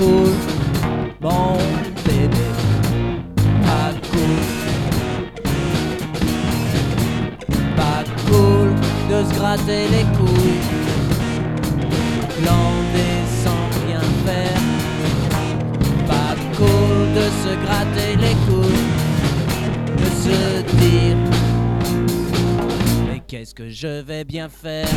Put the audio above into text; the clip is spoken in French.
cool, mon bébé. Pas cool. Pas cool de se gratter les couilles. Glander sans rien faire. Pas cool de se gratter les couilles. De se dire. Mais qu'est-ce que je vais bien faire?